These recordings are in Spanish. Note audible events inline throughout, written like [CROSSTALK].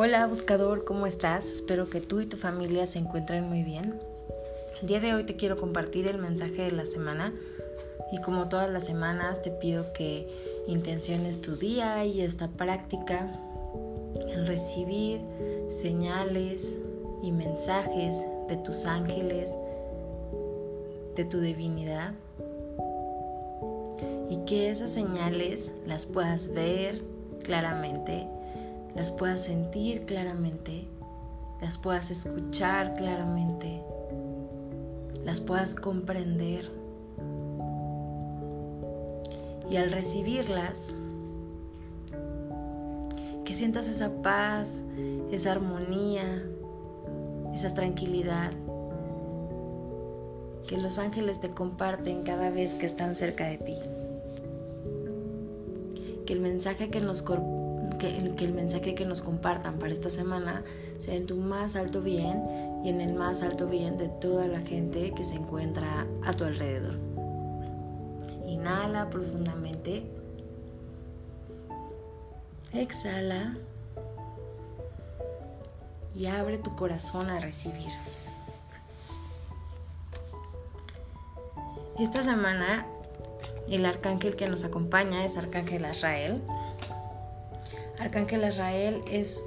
Hola buscador, ¿cómo estás? Espero que tú y tu familia se encuentren muy bien. El día de hoy te quiero compartir el mensaje de la semana y como todas las semanas te pido que intenciones tu día y esta práctica en recibir señales y mensajes de tus ángeles, de tu divinidad y que esas señales las puedas ver claramente las puedas sentir claramente, las puedas escuchar claramente, las puedas comprender. Y al recibirlas, que sientas esa paz, esa armonía, esa tranquilidad que los ángeles te comparten cada vez que están cerca de ti. Que el mensaje que nos que, el mensaje que nos compartan para esta semana sea en tu más alto bien y en el más alto bien de toda la gente que se encuentra a tu alrededor. Inhala profundamente. Exhala. Y abre tu corazón a recibir. Esta semana el arcángel que nos acompaña es Arcángel Azrael. Arcángel Israel es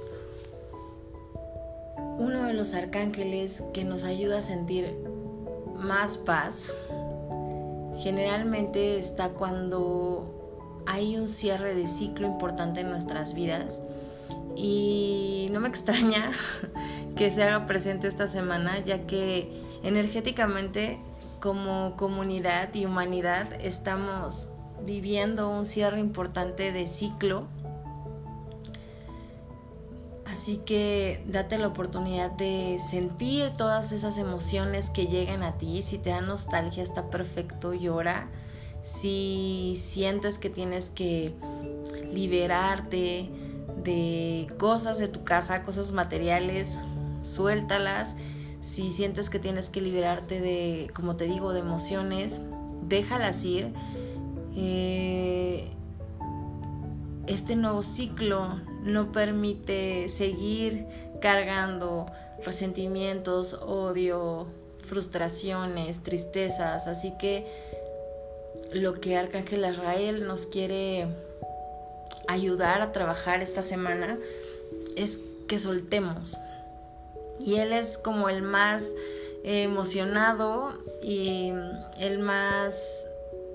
uno de los arcángeles que nos ayuda a sentir más paz. Generalmente está cuando hay un cierre de ciclo importante en nuestras vidas y no me [LAUGHS] extraña que se haga presente esta semana ya que energéticamente como comunidad y humanidad estamos viviendo un cierre importante de ciclo Así que date la oportunidad de sentir todas esas emociones que lleguen a ti. Si te da nostalgia, está perfecto, llora. Si sientes que tienes que liberarte de cosas de tu casa, cosas materiales, suéltalas. Si sientes que tienes que liberarte de, como te digo, de emociones, déjalas ir. Eh, este nuevo ciclo no permite seguir cargando resentimientos, odio, frustraciones, tristezas. Así que lo que Arcángel Israel nos quiere ayudar a trabajar esta semana es que soltemos. Y él es como el más emocionado y el más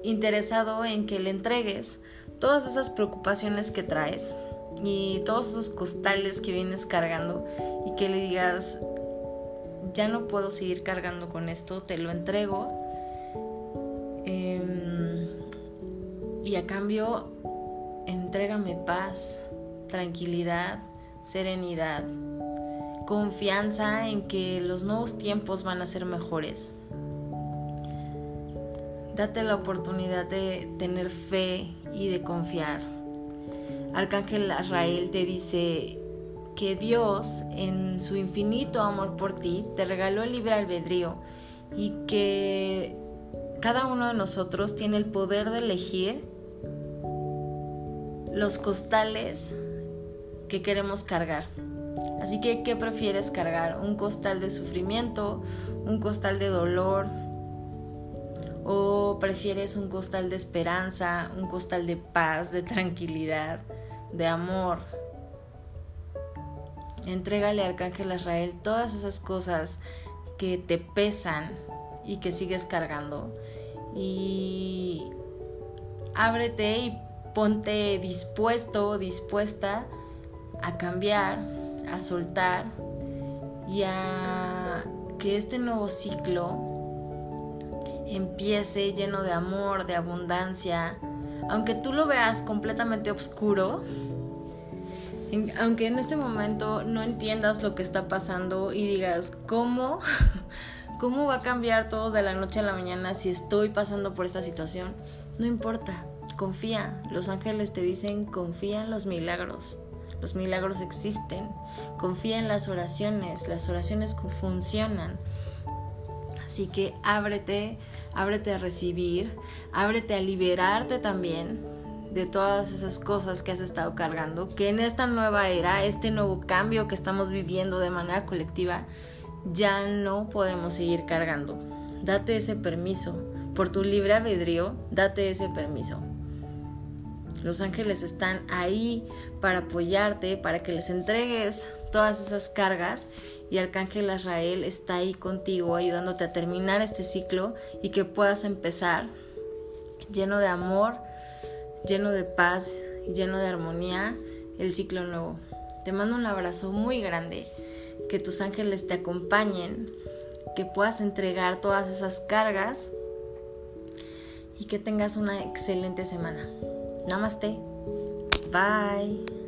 interesado en que le entregues todas esas preocupaciones que traes y todos esos costales que vienes cargando y que le digas, ya no puedo seguir cargando con esto, te lo entrego. Em, y a cambio, entrégame paz, tranquilidad, serenidad, confianza en que los nuevos tiempos van a ser mejores. Date la oportunidad de tener fe y de confiar. Arcángel Azrael te dice que Dios, en su infinito amor por ti, te regaló el libre albedrío y que cada uno de nosotros tiene el poder de elegir los costales que queremos cargar. Así que, ¿qué prefieres cargar? ¿Un costal de sufrimiento? ¿Un costal de dolor? ¿O prefieres un costal de esperanza, un costal de paz, de tranquilidad, de amor? Entrégale al Arcángel Israel todas esas cosas que te pesan y que sigues cargando. Y ábrete y ponte dispuesto, dispuesta a cambiar, a soltar y a que este nuevo ciclo empiece lleno de amor, de abundancia, aunque tú lo veas completamente oscuro, aunque en este momento no entiendas lo que está pasando y digas, ¿cómo? [LAUGHS] ¿Cómo va a cambiar todo de la noche a la mañana si estoy pasando por esta situación? No importa, confía. Los ángeles te dicen, confía en los milagros. Los milagros existen. Confía en las oraciones. Las oraciones funcionan. Así que ábrete ábrete a recibir, ábrete a liberarte también de todas esas cosas que has estado cargando, que en esta nueva era, este nuevo cambio que estamos viviendo de manera colectiva, ya no podemos seguir cargando. Date ese permiso. Por tu libre albedrío, date ese permiso. Los ángeles están ahí para apoyarte, para que les entregues todas esas cargas y Arcángel Azrael está ahí contigo ayudándote a terminar este ciclo y que puedas empezar lleno de amor, lleno de paz, lleno de armonía el ciclo nuevo. Te mando un abrazo muy grande, que tus ángeles te acompañen, que puedas entregar todas esas cargas y que tengas una excelente semana. Namaste. Bye.